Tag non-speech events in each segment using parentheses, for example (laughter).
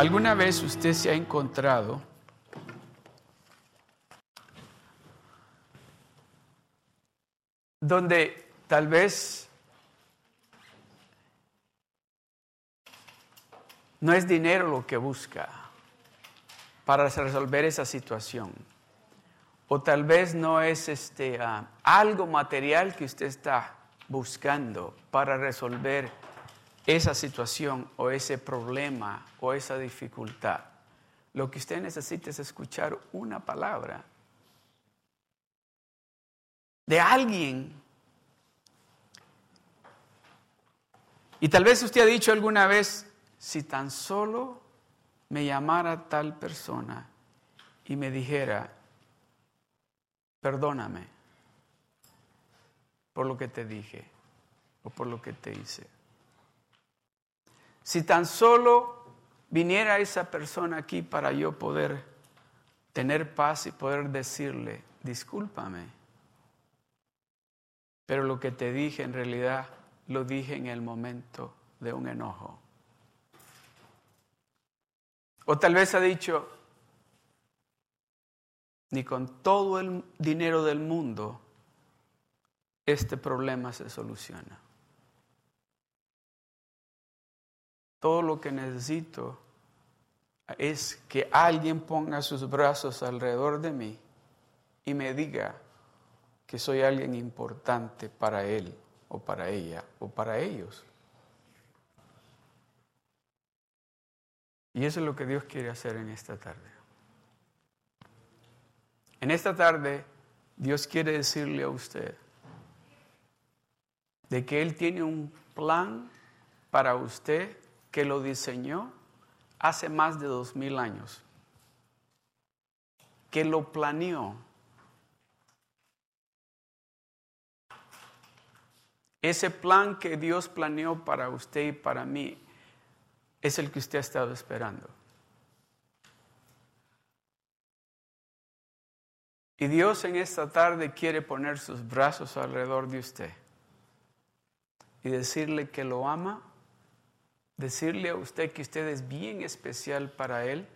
¿Alguna vez usted se ha encontrado donde tal vez no es dinero lo que busca para resolver esa situación? O tal vez no es este, ah, algo material que usted está buscando para resolver esa situación o ese problema o esa dificultad. Lo que usted necesita es escuchar una palabra de alguien. Y tal vez usted ha dicho alguna vez, si tan solo me llamara tal persona y me dijera, perdóname por lo que te dije o por lo que te hice. Si tan solo viniera esa persona aquí para yo poder tener paz y poder decirle, discúlpame, pero lo que te dije en realidad lo dije en el momento de un enojo. O tal vez ha dicho, ni con todo el dinero del mundo este problema se soluciona. Todo lo que necesito es que alguien ponga sus brazos alrededor de mí y me diga que soy alguien importante para él o para ella o para ellos. Y eso es lo que Dios quiere hacer en esta tarde. En esta tarde Dios quiere decirle a usted de que Él tiene un plan para usted que lo diseñó hace más de dos mil años, que lo planeó. Ese plan que Dios planeó para usted y para mí es el que usted ha estado esperando. Y Dios en esta tarde quiere poner sus brazos alrededor de usted y decirle que lo ama decirle a usted que usted es bien especial para Él,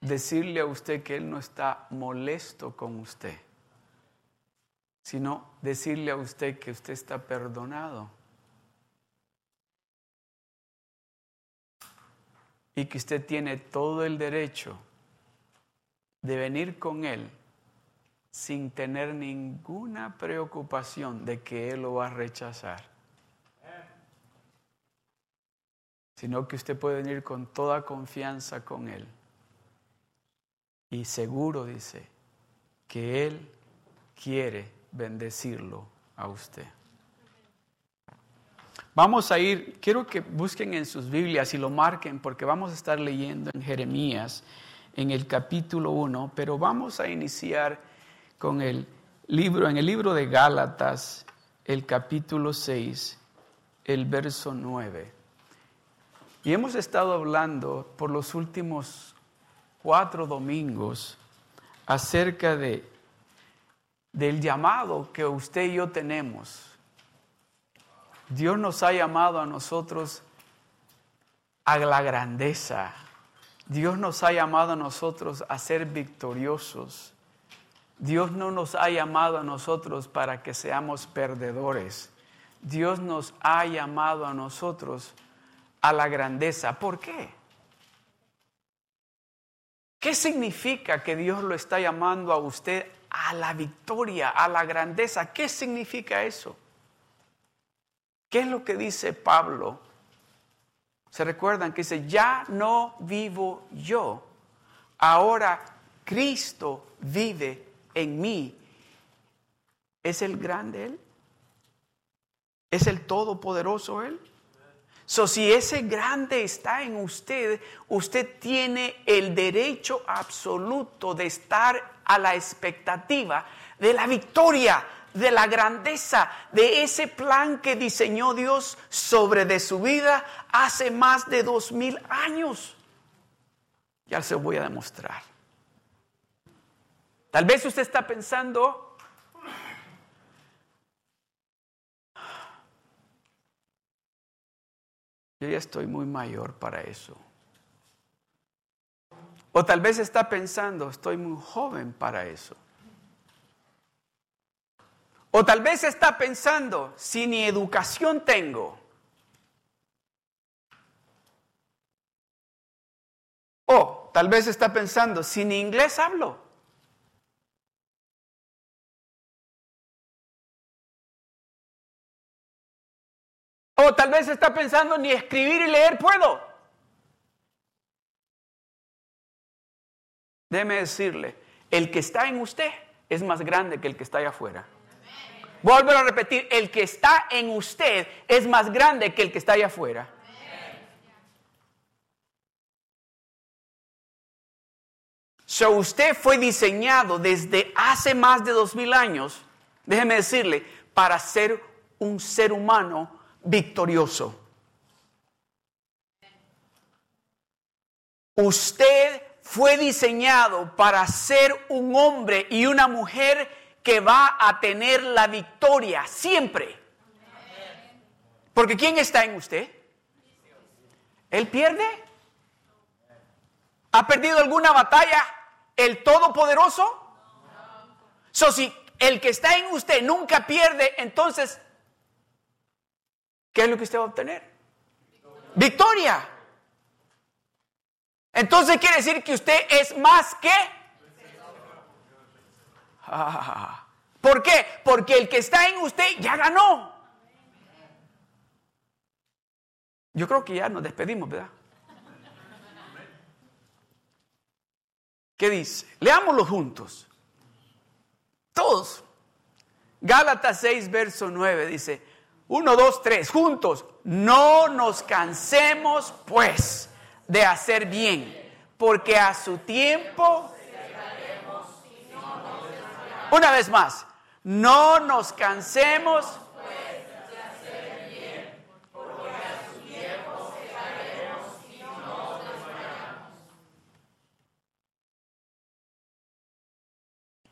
decirle a usted que Él no está molesto con usted, sino decirle a usted que usted está perdonado y que usted tiene todo el derecho de venir con Él sin tener ninguna preocupación de que Él lo va a rechazar. Sino que usted puede venir con toda confianza con Él. Y seguro dice que Él quiere bendecirlo a usted. Vamos a ir, quiero que busquen en sus Biblias y lo marquen porque vamos a estar leyendo en Jeremías en el capítulo 1, pero vamos a iniciar con el libro, en el libro de Gálatas, el capítulo 6, el verso 9. Y hemos estado hablando por los últimos cuatro domingos acerca de, del llamado que usted y yo tenemos. Dios nos ha llamado a nosotros a la grandeza. Dios nos ha llamado a nosotros a ser victoriosos. Dios no nos ha llamado a nosotros para que seamos perdedores. Dios nos ha llamado a nosotros a la grandeza. ¿Por qué? ¿Qué significa que Dios lo está llamando a usted a la victoria, a la grandeza? ¿Qué significa eso? ¿Qué es lo que dice Pablo? ¿Se recuerdan que dice, ya no vivo yo, ahora Cristo vive en mí? ¿Es el grande Él? ¿Es el todopoderoso Él? So, si ese grande está en usted, usted tiene el derecho absoluto de estar a la expectativa de la victoria, de la grandeza, de ese plan que diseñó Dios sobre de su vida hace más de dos mil años. Ya se voy a demostrar. Tal vez usted está pensando, Yo ya estoy muy mayor para eso. O tal vez está pensando, estoy muy joven para eso. O tal vez está pensando, si ni educación tengo. O tal vez está pensando, si ni inglés hablo. Tal vez está pensando, ni escribir y leer puedo. Déjeme decirle, el que está en usted es más grande que el que está allá afuera. Vuelvo a repetir, el que está en usted es más grande que el que está allá afuera. So usted fue diseñado desde hace más de dos mil años, déjeme decirle, para ser un ser humano victorioso. Usted fue diseñado para ser un hombre y una mujer que va a tener la victoria siempre. Porque ¿quién está en usted? ¿Él pierde? ¿Ha perdido alguna batalla el Todopoderoso? So, si el que está en usted nunca pierde, entonces, ¿qué es lo que usted va a obtener? Victoria. Entonces quiere decir que usted es más que... (laughs) ¿Por qué? Porque el que está en usted ya ganó. Yo creo que ya nos despedimos, ¿verdad? ¿Qué dice? Leámoslo juntos. Todos. Gálatas 6, verso 9 dice, 1, 2, 3, juntos. No nos cansemos, pues de hacer bien, porque a su tiempo... Una vez más, no nos cansemos.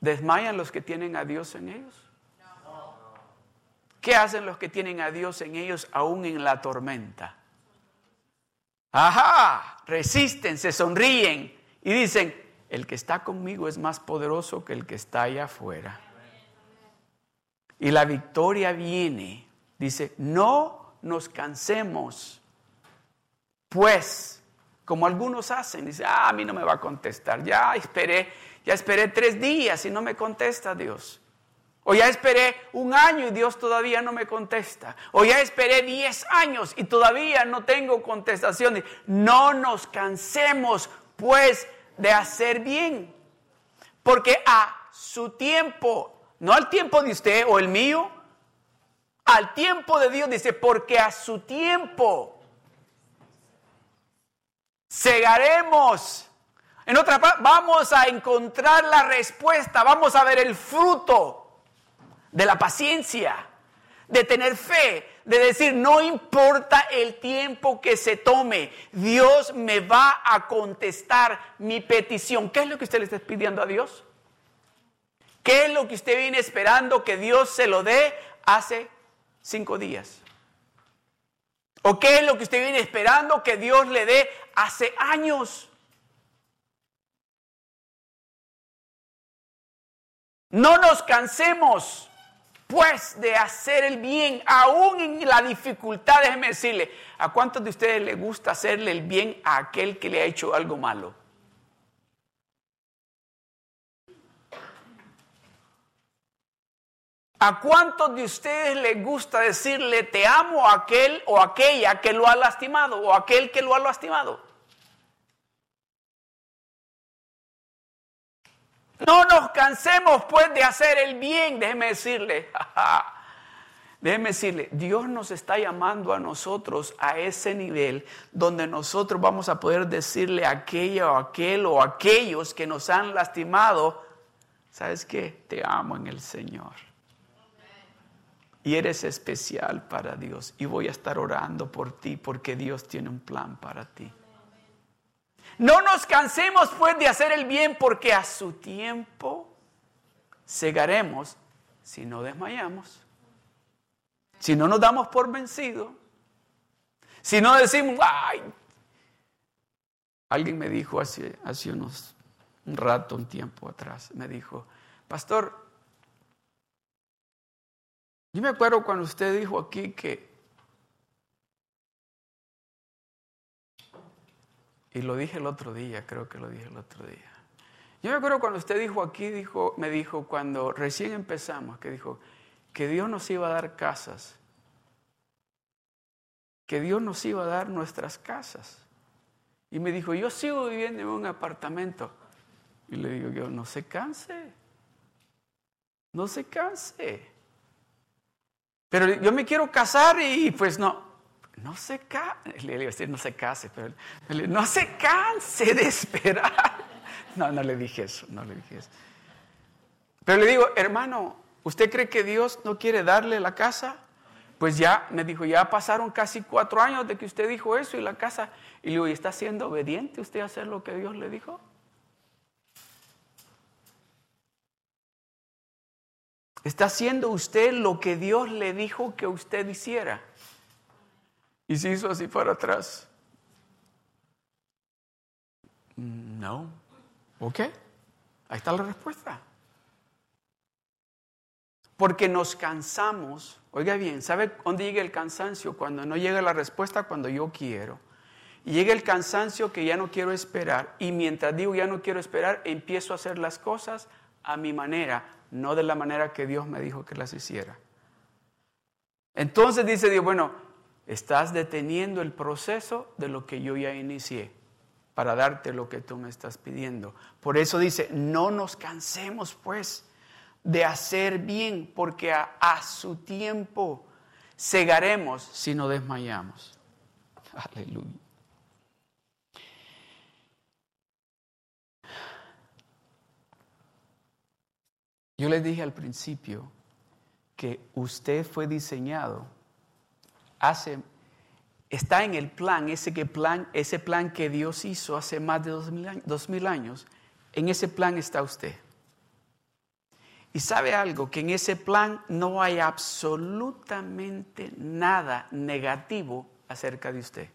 ¿Desmayan los que tienen a Dios en ellos? ¿Qué hacen los que tienen a Dios en ellos aún en la tormenta? Ajá, resisten, se sonríen y dicen, el que está conmigo es más poderoso que el que está allá afuera. Y la victoria viene, dice, no nos cansemos, pues, como algunos hacen, dice, ah, a mí no me va a contestar, ya esperé, ya esperé tres días y no me contesta Dios. O ya esperé un año y Dios todavía no me contesta. O ya esperé diez años y todavía no tengo contestación. No nos cansemos pues de hacer bien. Porque a su tiempo, no al tiempo de usted o el mío, al tiempo de Dios dice, porque a su tiempo segaremos. En otra parte, vamos a encontrar la respuesta, vamos a ver el fruto de la paciencia, de tener fe, de decir, no importa el tiempo que se tome, Dios me va a contestar mi petición. ¿Qué es lo que usted le está pidiendo a Dios? ¿Qué es lo que usted viene esperando que Dios se lo dé hace cinco días? ¿O qué es lo que usted viene esperando que Dios le dé hace años? No nos cansemos pues de hacer el bien, aún en la dificultad, déjeme decirle, ¿a cuántos de ustedes les gusta hacerle el bien a aquel que le ha hecho algo malo? ¿A cuántos de ustedes les gusta decirle te amo a aquel o aquella que lo ha lastimado o aquel que lo ha lastimado? No nos cansemos pues de hacer el bien, déjeme decirle. (laughs) Déjeme decirle, Dios nos está llamando a nosotros a ese nivel donde nosotros vamos a poder decirle a aquella o aquel o aquellos que nos han lastimado, ¿sabes qué? Te amo en el Señor. Y eres especial para Dios. Y voy a estar orando por ti porque Dios tiene un plan para ti. No nos cansemos pues de hacer el bien porque a su tiempo segaremos si no desmayamos. Si no nos damos por vencido. Si no decimos, ay, Alguien me dijo hace, hace unos un rato, un tiempo atrás, me dijo, pastor, yo me acuerdo cuando usted dijo aquí que, y lo dije el otro día, creo que lo dije el otro día. Yo me acuerdo cuando usted dijo aquí, dijo, me dijo, cuando recién empezamos, que dijo que Dios nos iba a dar casas, que Dios nos iba a dar nuestras casas. Y me dijo, yo sigo viviendo en un apartamento. Y le digo yo, no se canse, no se canse. Pero yo me quiero casar y pues no, no se le no se case, pero no se canse de esperar. No, no le dije eso, no le dije eso. Pero le digo, hermano, ¿usted cree que Dios no quiere darle la casa? Pues ya, me dijo, ya pasaron casi cuatro años de que usted dijo eso y la casa. Y le digo, ¿y está siendo obediente usted a hacer lo que Dios le dijo? ¿Está haciendo usted lo que Dios le dijo que usted hiciera? Y se hizo así para atrás. No. ¿Ok? Ahí está la respuesta. Porque nos cansamos. Oiga bien, ¿sabe dónde llega el cansancio? Cuando no llega la respuesta cuando yo quiero. Y llega el cansancio que ya no quiero esperar. Y mientras digo ya no quiero esperar, empiezo a hacer las cosas a mi manera, no de la manera que Dios me dijo que las hiciera. Entonces dice Dios, bueno, estás deteniendo el proceso de lo que yo ya inicié para darte lo que tú me estás pidiendo. Por eso dice, no nos cansemos pues de hacer bien, porque a, su tiempo cegaremos si no desmayamos. Aleluya. Yo les dije al principio que usted fue diseñado hace está en el plan, ese que plan, ese plan que Dios hizo hace más de dos mil, años, en ese plan está usted. Y sabe algo, que en ese plan no hay absolutamente nada negativo acerca de usted.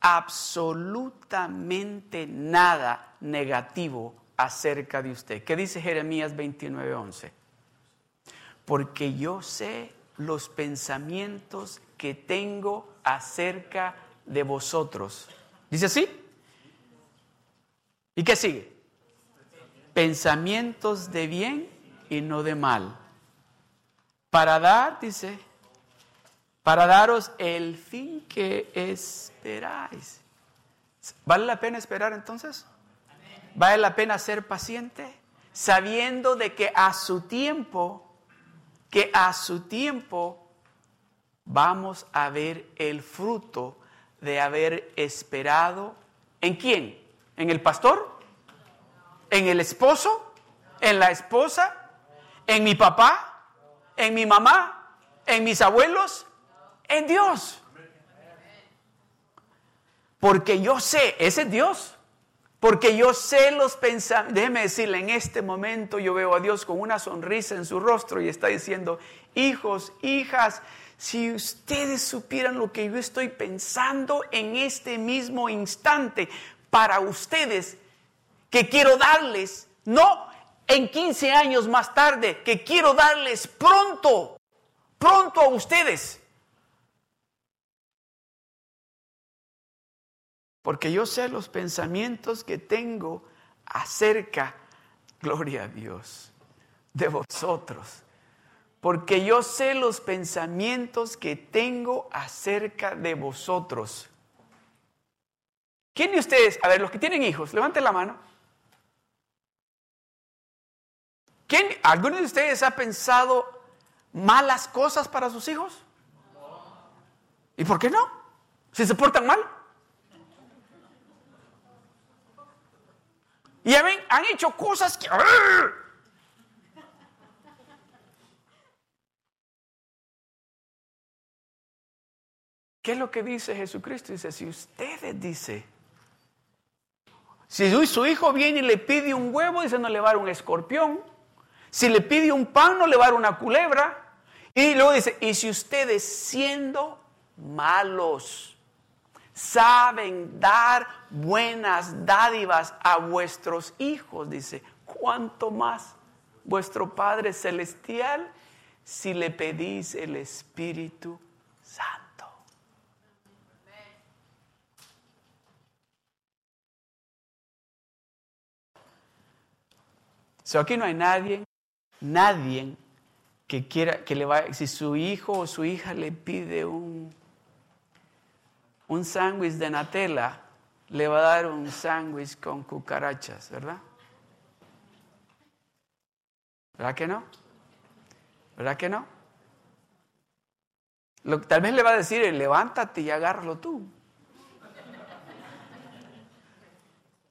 Absolutamente nada negativo acerca de usted. ¿Qué dice Jeremías 29:11? Porque yo sé los pensamientos que tengo acerca de vosotros. ¿Dice así? ¿Y qué sigue? Pensamientos de bien y no de mal. Para dar, dice, para daros el fin que esperáis. ¿Vale la pena esperar entonces? ¿Vale la pena ser paciente? Sabiendo de que a su tiempo, que a su tiempo vamos a ver el fruto de haber esperado. ¿En quién? ¿En el pastor? ¿En el esposo? ¿En la esposa? ¿En mi papá? ¿En mi mamá? ¿En mis abuelos? En Dios. Porque yo sé, ese es Dios. Porque yo sé los pensamientos. Déjeme decirle, en este momento yo veo a Dios con una sonrisa en su rostro y está diciendo, hijos, hijas, si ustedes supieran lo que yo estoy pensando en este mismo instante para ustedes, que quiero darles, no en 15 años más tarde, que quiero darles pronto, pronto a ustedes. Porque yo sé los pensamientos que tengo acerca, gloria a Dios, de vosotros. Porque yo sé los pensamientos que tengo acerca de vosotros. ¿Quién de ustedes, a ver, los que tienen hijos, levanten la mano. ¿Quién, ¿Alguno de ustedes ha pensado malas cosas para sus hijos? ¿Y por qué no? Si se portan mal. Y han, han hecho cosas que... ¿Qué es lo que dice Jesucristo? Dice, si ustedes dice, si su hijo viene y le pide un huevo, dice, no le va a dar un escorpión. Si le pide un pan, no le va a dar una culebra. Y luego dice, y si ustedes siendo malos, saben dar buenas dádivas a vuestros hijos, dice, ¿cuánto más vuestro Padre Celestial si le pedís el Espíritu Santo? So aquí no hay nadie, nadie que quiera, que le va, si su hijo o su hija le pide un un sándwich de Nutella le va a dar un sándwich con cucarachas, ¿verdad? ¿Verdad que no? ¿Verdad que no? Lo, tal vez le va a decir, levántate y agárralo tú.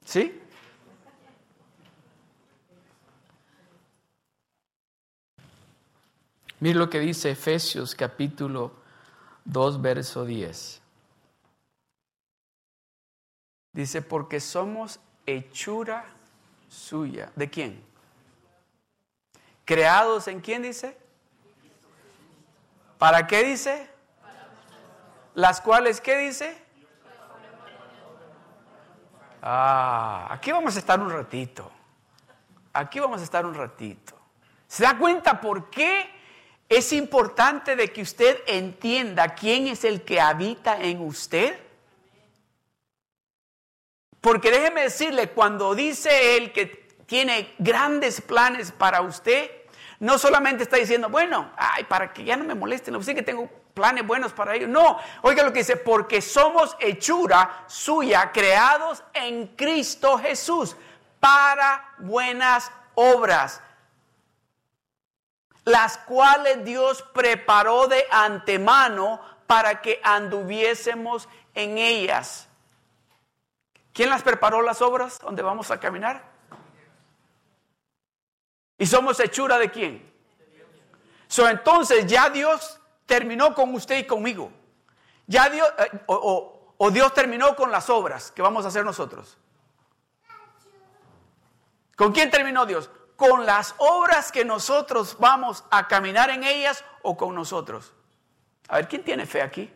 ¿Sí? Mira lo que dice Efesios capítulo 2, verso 10. Dice, porque somos hechura suya. ¿De quién? ¿Creados en quién dice? ¿Para qué dice? ¿Las cuales qué dice? Ah, aquí vamos a estar un ratito. Aquí vamos a estar un ratito. ¿Se da cuenta por qué es importante de que usted entienda quién es el que habita en usted? Porque déjeme decirle, cuando dice él que tiene grandes planes para usted, no solamente está diciendo, bueno, ay, para que ya no me molesten, sé que tengo planes buenos para ellos. No, oiga lo que dice, porque somos hechura suya, creados en Cristo Jesús para buenas obras, las cuales Dios preparó de antemano para que anduviésemos en ellas. ¿Quién las preparó las obras donde vamos a caminar? ¿Y somos hechura de quién? So, entonces ya Dios terminó con usted y conmigo. Ya eh, o Dios terminó con las obras que vamos a hacer nosotros. ¿Con quién terminó Dios? ¿Con las obras que nosotros vamos a caminar en ellas o con nosotros? A ver, ¿quién tiene fe aquí?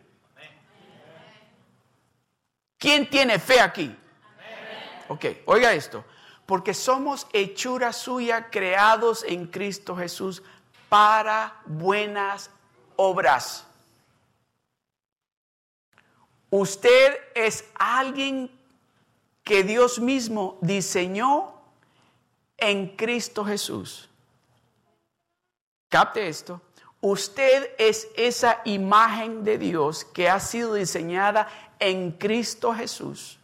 ¿Quién tiene fe aquí? Ok, oiga esto. Porque somos hechura suya creados en Cristo Jesús para buenas obras. Usted es alguien que Dios mismo diseñó en Cristo Jesús. Capte esto. Usted es esa imagen de Dios que ha sido diseñada en Cristo Jesús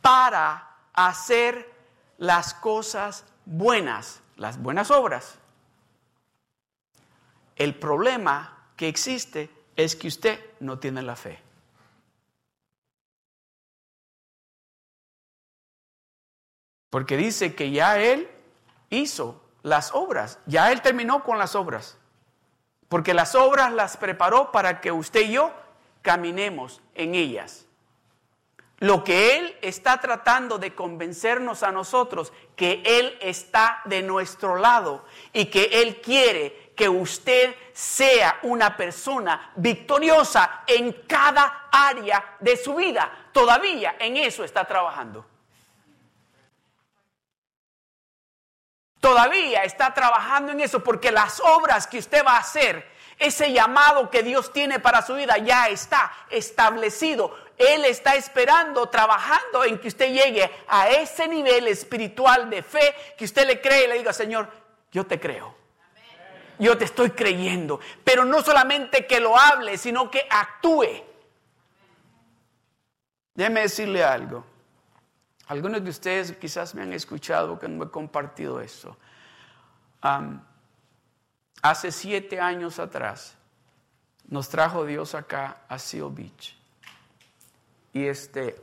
para hacer las cosas buenas, las buenas obras. El problema que existe es que usted no tiene la fe. Porque dice que ya Él hizo las obras, ya Él terminó con las obras. Porque las obras las preparó para que usted y yo caminemos en ellas. Lo que Él está tratando de convencernos a nosotros, que Él está de nuestro lado y que Él quiere que usted sea una persona victoriosa en cada área de su vida. Todavía en eso está trabajando. Todavía está trabajando en eso porque las obras que usted va a hacer, ese llamado que Dios tiene para su vida ya está establecido él está esperando, trabajando en que usted llegue a ese nivel espiritual de fe que usted le cree y le diga, Señor, yo te creo. Yo te estoy creyendo. Pero no solamente que lo hable, sino que actúe. Déjeme decirle algo. Algunos de ustedes quizás me han escuchado que no he compartido eso. hace siete años atrás nos trajo Dios acá a Seal Beach. Y este.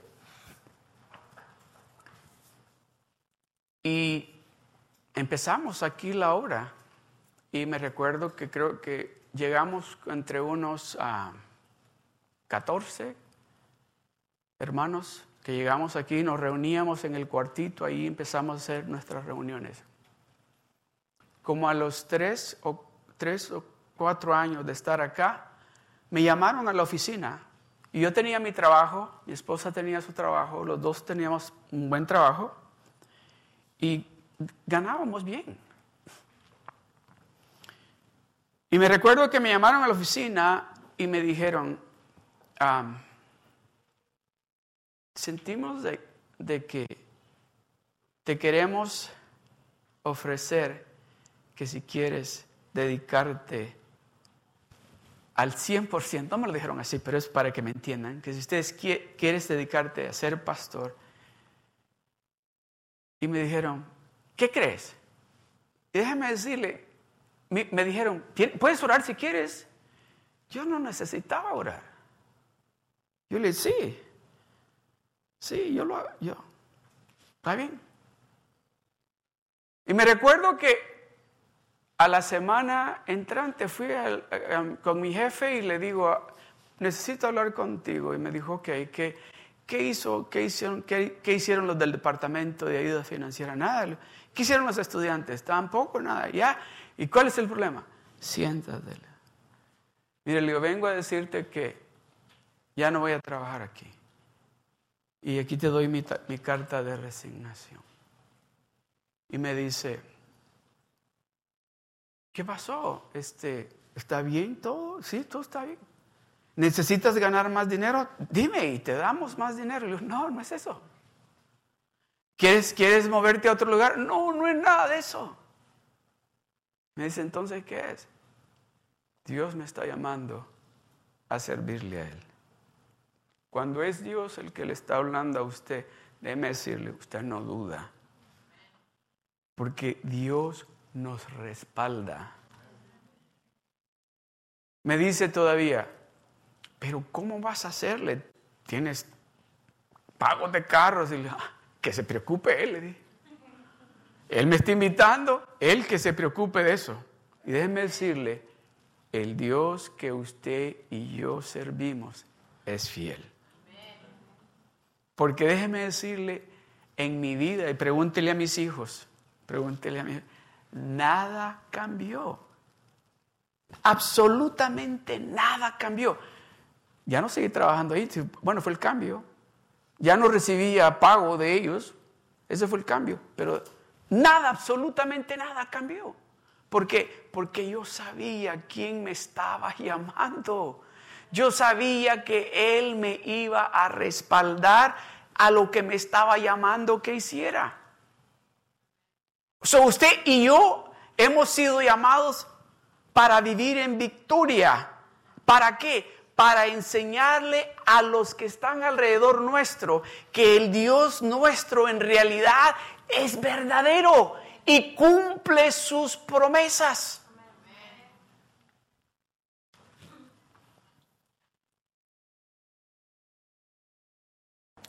Y empezamos aquí la obra. Y me recuerdo que creo que llegamos entre unos a 14 hermanos que llegamos aquí, nos reuníamos en el cuartito, ahí empezamos a hacer nuestras reuniones. Como a los tres o, tres o cuatro años de estar acá, me llamaron a la oficina y yo tenía mi trabajo, mi esposa tenía su trabajo, los dos teníamos un buen trabajo y ganábamos bien. Y me recuerdo que me llamaron a la oficina y me dijeron, sentimos de, que te queremos ofrecer que si quieres dedicarte al 100%, no me lo dijeron así, pero es para que me entiendan, que si ustedes quieres dedicarte a ser pastor, y me dijeron, ¿qué crees? Y déjame decirle, me, dijeron, ¿puedes orar si quieres? Yo no necesitaba orar. Yo le dije, sí, sí, yo lo hago, yo, está bien. Y me recuerdo que a la semana entrante fui con mi jefe y le digo, necesito hablar contigo. Y me dijo, ok, ¿qué, qué hizo, qué hicieron, qué, qué hicieron los del departamento de ayuda financiera? Nada. ¿Qué hicieron los estudiantes? Tampoco nada. Ya. ¿Y cuál es el problema? Siéntate. Mire, le digo, vengo a decirte que ya no voy a trabajar aquí. Y aquí te doy mi, mi carta de resignación. Y me dice, ¿qué pasó? Este, ¿Está bien todo? Sí, todo está bien. ¿Necesitas ganar más dinero? Dime y te damos más dinero. Y yo, no, no es eso. ¿Quieres, ¿Quieres moverte a otro lugar? No, no es nada de eso. Me dice, entonces, ¿qué es? Dios me está llamando a servirle a Él. Cuando es Dios el que le está hablando a usted, déjeme decirle, usted no duda. Porque Dios nos respalda. Me dice todavía, pero ¿cómo vas a hacerle? Tienes pagos de carros. Y ah, que se preocupe él, le dije. Él me está invitando, Él que se preocupe de eso. Y déjeme decirle, el Dios que usted y yo servimos es fiel. Porque déjeme decirle, en mi vida, y pregúntele a mis hijos, pregúntele a mí, nada cambió. Absolutamente nada cambió. Ya no seguí trabajando ahí, bueno, fue el cambio. Ya no recibía pago de ellos, ese fue el cambio, pero Nada, absolutamente nada cambió. ¿Por qué? Porque yo sabía quién me estaba llamando. Yo sabía que Él me iba a respaldar a lo que me estaba llamando que hiciera. So, usted y yo hemos sido llamados para vivir en victoria. ¿Para qué? Para enseñarle a los que están alrededor nuestro que el Dios nuestro en realidad es verdadero y cumple sus promesas.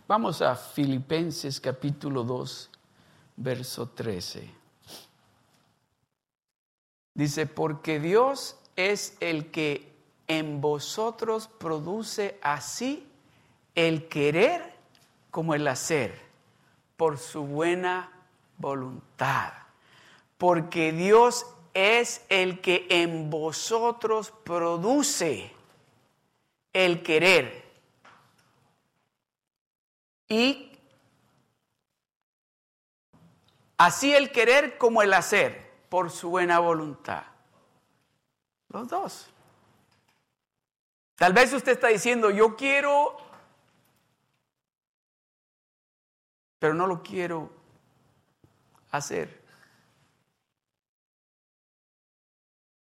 Vamos a Filipenses capítulo 2, verso 13. Dice, porque Dios es el que en vosotros produce así el querer como el hacer por su buena voluntad. Porque Dios es el que en vosotros produce el querer. Y así el querer como el hacer, por su buena voluntad. Los dos. Tal vez usted está diciendo, yo quiero pero no lo quiero hacer.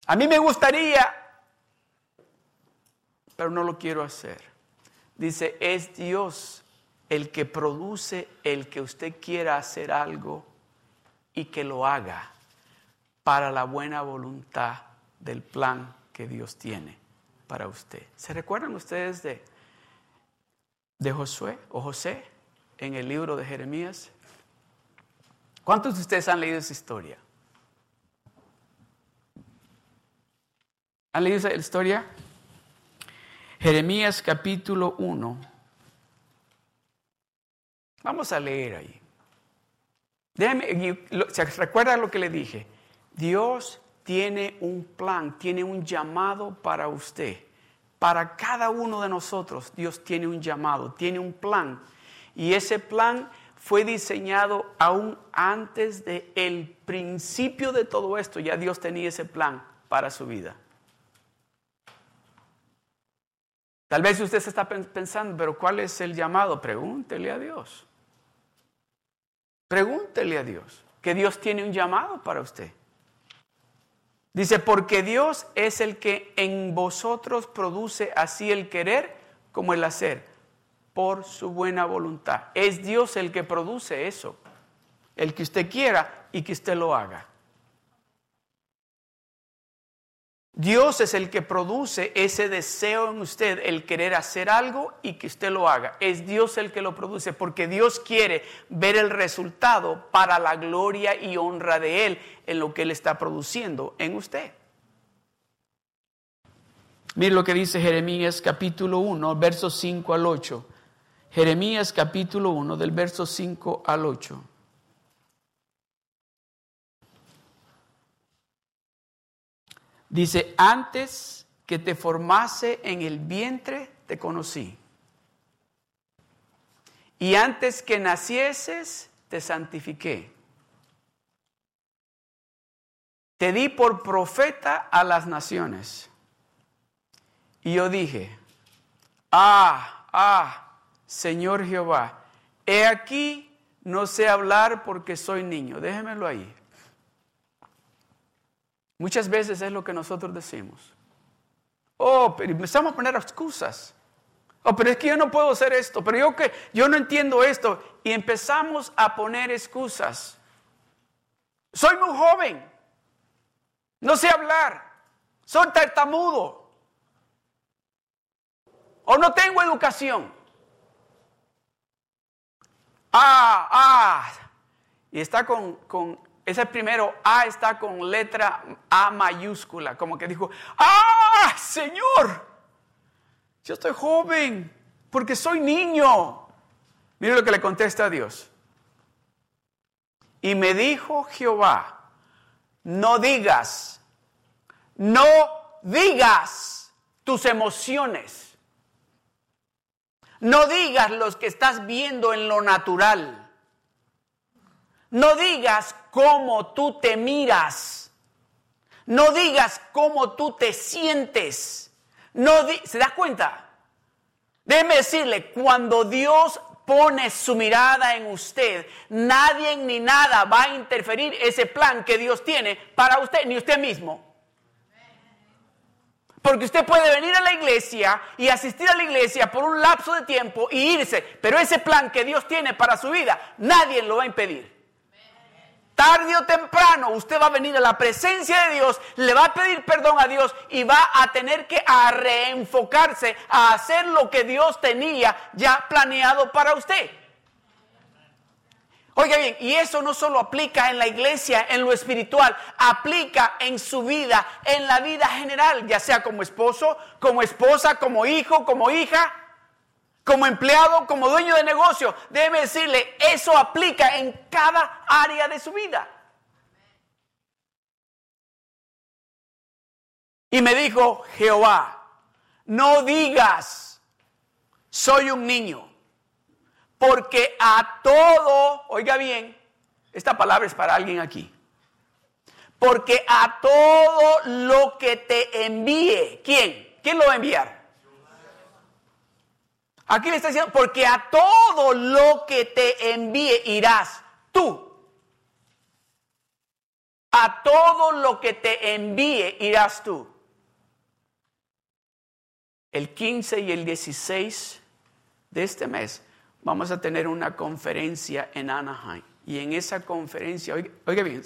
A mí me gustaría, pero no lo quiero hacer. Dice, es Dios el que produce el que usted quiera hacer algo y que lo haga para la buena voluntad del plan que Dios tiene para usted. ¿Se recuerdan ustedes de, de Josué o José? en el libro de Jeremías? ¿Cuántos de ustedes han leído esa historia? ¿Han leído esa historia? Jeremías capítulo 1. Vamos a leer ahí. Déjeme, ¿se recuerda lo que le dije? Dios tiene un plan, tiene un llamado para usted. para cada uno de nosotros Dios tiene un llamado, tiene un plan. Y ese plan fue diseñado aún antes del el principio de todo esto. Ya Dios tenía ese plan para su vida. Tal vez usted se está pensando, pero ¿cuál es el llamado? Pregúntele a Dios. Pregúntele a Dios, que Dios tiene un llamado para usted. Dice, porque Dios es el que en vosotros produce así el querer como el hacer, por su buena voluntad. Es Dios el que produce eso, el que usted quiera y que usted lo haga. Dios es el que produce ese deseo en usted, el querer hacer algo y que usted lo haga. Es Dios el que lo produce porque Dios quiere ver el resultado para la gloria y honra de Él en lo que Él está produciendo en usted. Mire lo que dice Jeremías capítulo 1, versos 5 al 8. Jeremías capítulo 1 del verso 5 al 8. Dice, antes que te formase en el vientre, te conocí. Y antes que nacieses, te santifiqué. Te di por profeta a las naciones. Y yo dije, ah, ah, Señor Jehová, he aquí, no sé hablar porque soy niño. Déjemelo ahí. Muchas veces es lo que nosotros decimos. Oh, pero empezamos a poner excusas. Oh, pero es que yo no puedo hacer esto, pero yo que yo no entiendo esto y empezamos a poner excusas. Soy muy joven. No sé hablar. Soy tartamudo. O no tengo educación. Ah, ah. Y está con, con ese primero A está con letra A mayúscula, como que dijo, ¡ah, Señor! Yo estoy joven porque soy niño. Mire lo que le contesta a Dios. Y me dijo Jehová, no digas, no digas tus emociones. No digas los que estás viendo en lo natural. No digas cómo tú te miras. No digas cómo tú te sientes. No ¿Se da cuenta? Déjeme decirle, cuando Dios pone su mirada en usted, nadie ni nada va a interferir ese plan que Dios tiene para usted, ni usted mismo. Porque usted puede venir a la iglesia y asistir a la iglesia por un lapso de tiempo y irse, pero ese plan que Dios tiene para su vida, nadie lo va a impedir. Tarde o temprano usted va a venir a la presencia de Dios, le va a pedir perdón a Dios y va a tener que a reenfocarse a hacer lo que Dios tenía ya planeado para usted. Oiga bien, y eso no solo aplica en la iglesia, en lo espiritual, aplica en su vida, en la vida general, ya sea como esposo, como esposa, como hijo, como hija como empleado, como dueño de negocio, debe decirle, eso aplica en cada área de su vida. Y me dijo Jehová, no digas, soy un niño, porque a todo, oiga bien, esta palabra es para alguien aquí, porque a todo lo que te envíe, ¿quién? ¿Quién lo va a enviar? Aquí le está diciendo, porque a todo lo que te envíe irás tú. A todo lo que te envíe irás tú. El 15 y el 16 de este mes vamos a tener una conferencia en Anaheim. Y en esa conferencia, oiga, bien,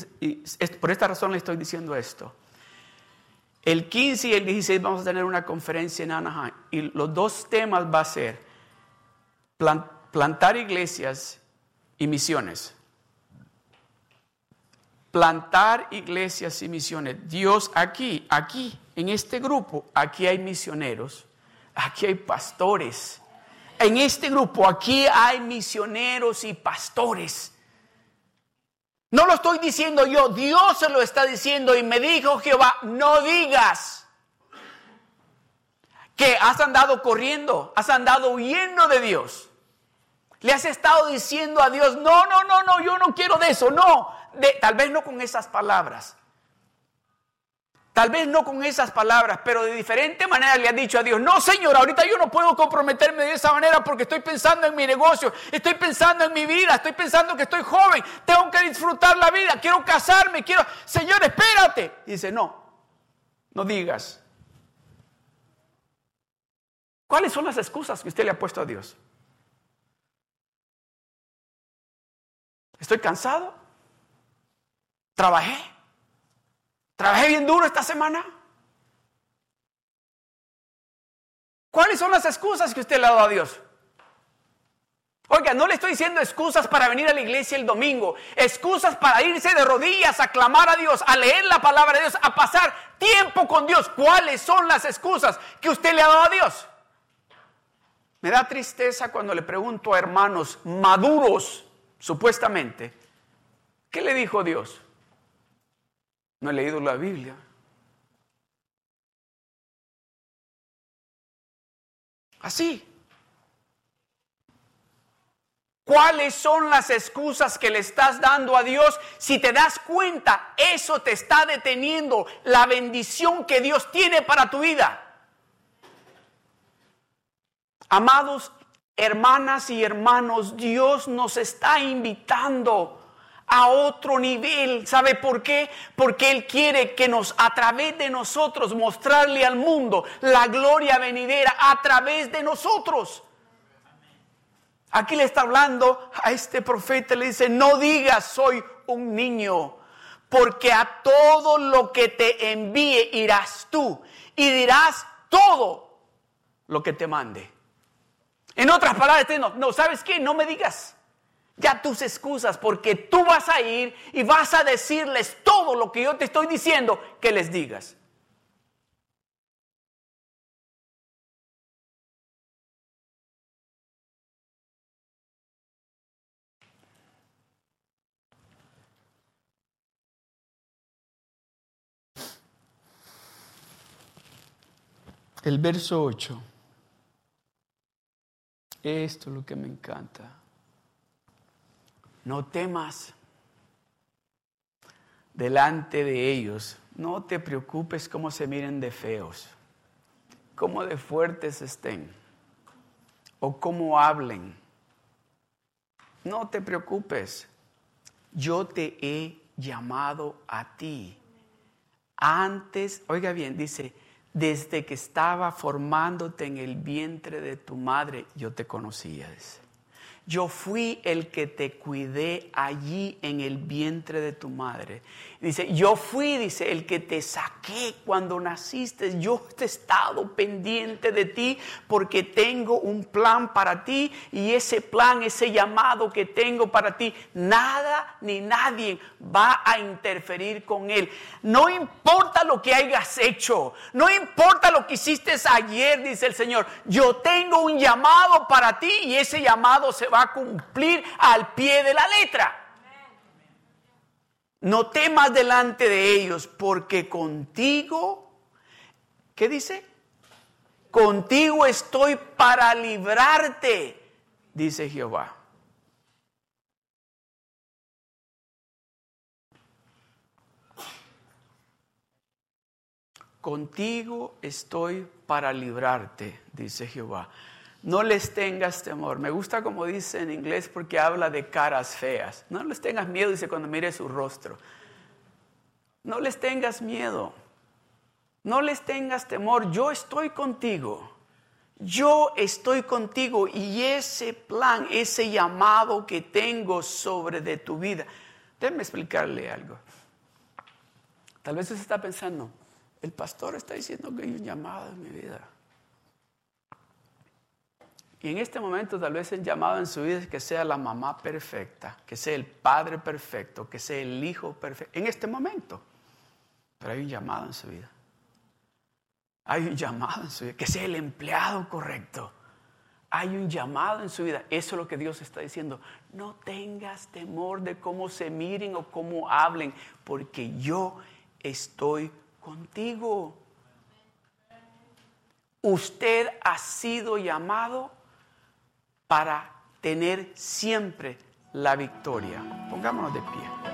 por esta razón le estoy diciendo esto. El 15 y el 16 vamos a tener una conferencia en Anaheim. Y los dos temas va a ser plantar iglesias y misiones. Plantar iglesias y misiones. Dios aquí, aquí, en este grupo, aquí hay misioneros, aquí hay pastores. En este grupo, aquí hay misioneros y pastores. No lo estoy diciendo yo, Dios se lo está diciendo y me dijo Jehová, no digas que has andado corriendo, has andado huyendo de Dios. Le has estado diciendo a Dios, no, no, no, no, yo no quiero de eso, no. Tal vez no con esas palabras. Tal vez no con esas palabras, pero de diferente manera le has dicho a Dios, no Señor, ahorita yo no puedo comprometerme de esa manera porque estoy pensando en mi negocio, estoy pensando en mi vida, estoy pensando que estoy joven, tengo que disfrutar la vida, quiero casarme, quiero, Señor, espérate. Y dice, no, no digas, ¿Cuáles son las excusas que usted le ha puesto a Dios? Estoy cansado. Trabajé. Trabajé bien duro esta semana. ¿Cuáles son las excusas que usted le ha dado a Dios? Oiga, no le estoy diciendo excusas para venir a la iglesia el domingo, excusas para irse de rodillas a clamar a Dios, a leer la palabra de Dios, a pasar tiempo con Dios. ¿Cuáles son las excusas que usted le ha dado a Dios? Me da tristeza cuando le pregunto a hermanos maduros, supuestamente, ¿qué le dijo Dios? No he leído la Biblia. Así. ¿Cuáles son las excusas que le estás dando a Dios? Si te das cuenta, eso te está deteniendo la bendición que Dios tiene para tu vida. Amados hermanas y hermanos, Dios nos está invitando a otro nivel. ¿Sabe por qué? Porque Él quiere que nos, a través de nosotros, mostrarle al mundo la gloria venidera a través de nosotros. Aquí le está hablando a este profeta, le dice, no digas soy un niño, porque a todo lo que te envíe irás tú y dirás todo lo que te mande. En otras palabras, no, no, ¿sabes qué? No me digas ya tus excusas, porque tú vas a ir y vas a decirles todo lo que yo te estoy diciendo que les digas. El verso 8. Esto es lo que me encanta. No temas delante de ellos. No te preocupes cómo se miren de feos, cómo de fuertes estén o cómo hablen. No te preocupes. Yo te he llamado a ti. Antes, oiga bien, dice, desde que estaba formándote en el vientre de tu madre, yo te conocía. Yo fui el que te cuidé allí en el vientre de tu madre. Dice, yo fui, dice, el que te saqué cuando naciste. Yo he estado pendiente de ti porque tengo un plan para ti y ese plan, ese llamado que tengo para ti, nada ni nadie va a interferir con él. No importa lo que hayas hecho, no importa lo que hiciste ayer, dice el Señor. Yo tengo un llamado para ti y ese llamado se va a cumplir al pie de la letra. No temas delante de ellos, porque contigo, ¿qué dice? Contigo estoy para librarte, dice Jehová. Contigo estoy para librarte, dice Jehová. No les tengas temor. Me gusta como dice en inglés porque habla de caras feas. No les tengas miedo, dice cuando mire su rostro. No les tengas miedo. No les tengas temor. Yo estoy contigo. Yo estoy contigo y ese plan, ese llamado que tengo sobre de tu vida. Déjeme explicarle algo. Tal vez usted está pensando, el pastor está diciendo que hay un llamado en mi vida. Y en este momento tal vez el llamado en su vida es que sea la mamá perfecta, que sea el padre perfecto, que sea el hijo perfecto. En este momento. Pero hay un llamado en su vida. Hay un llamado en su vida, que sea el empleado correcto. Hay un llamado en su vida. Eso es lo que Dios está diciendo. No tengas temor de cómo se miren o cómo hablen, porque yo estoy contigo. Usted ha sido llamado para tener siempre la victoria. Pongámonos de pie.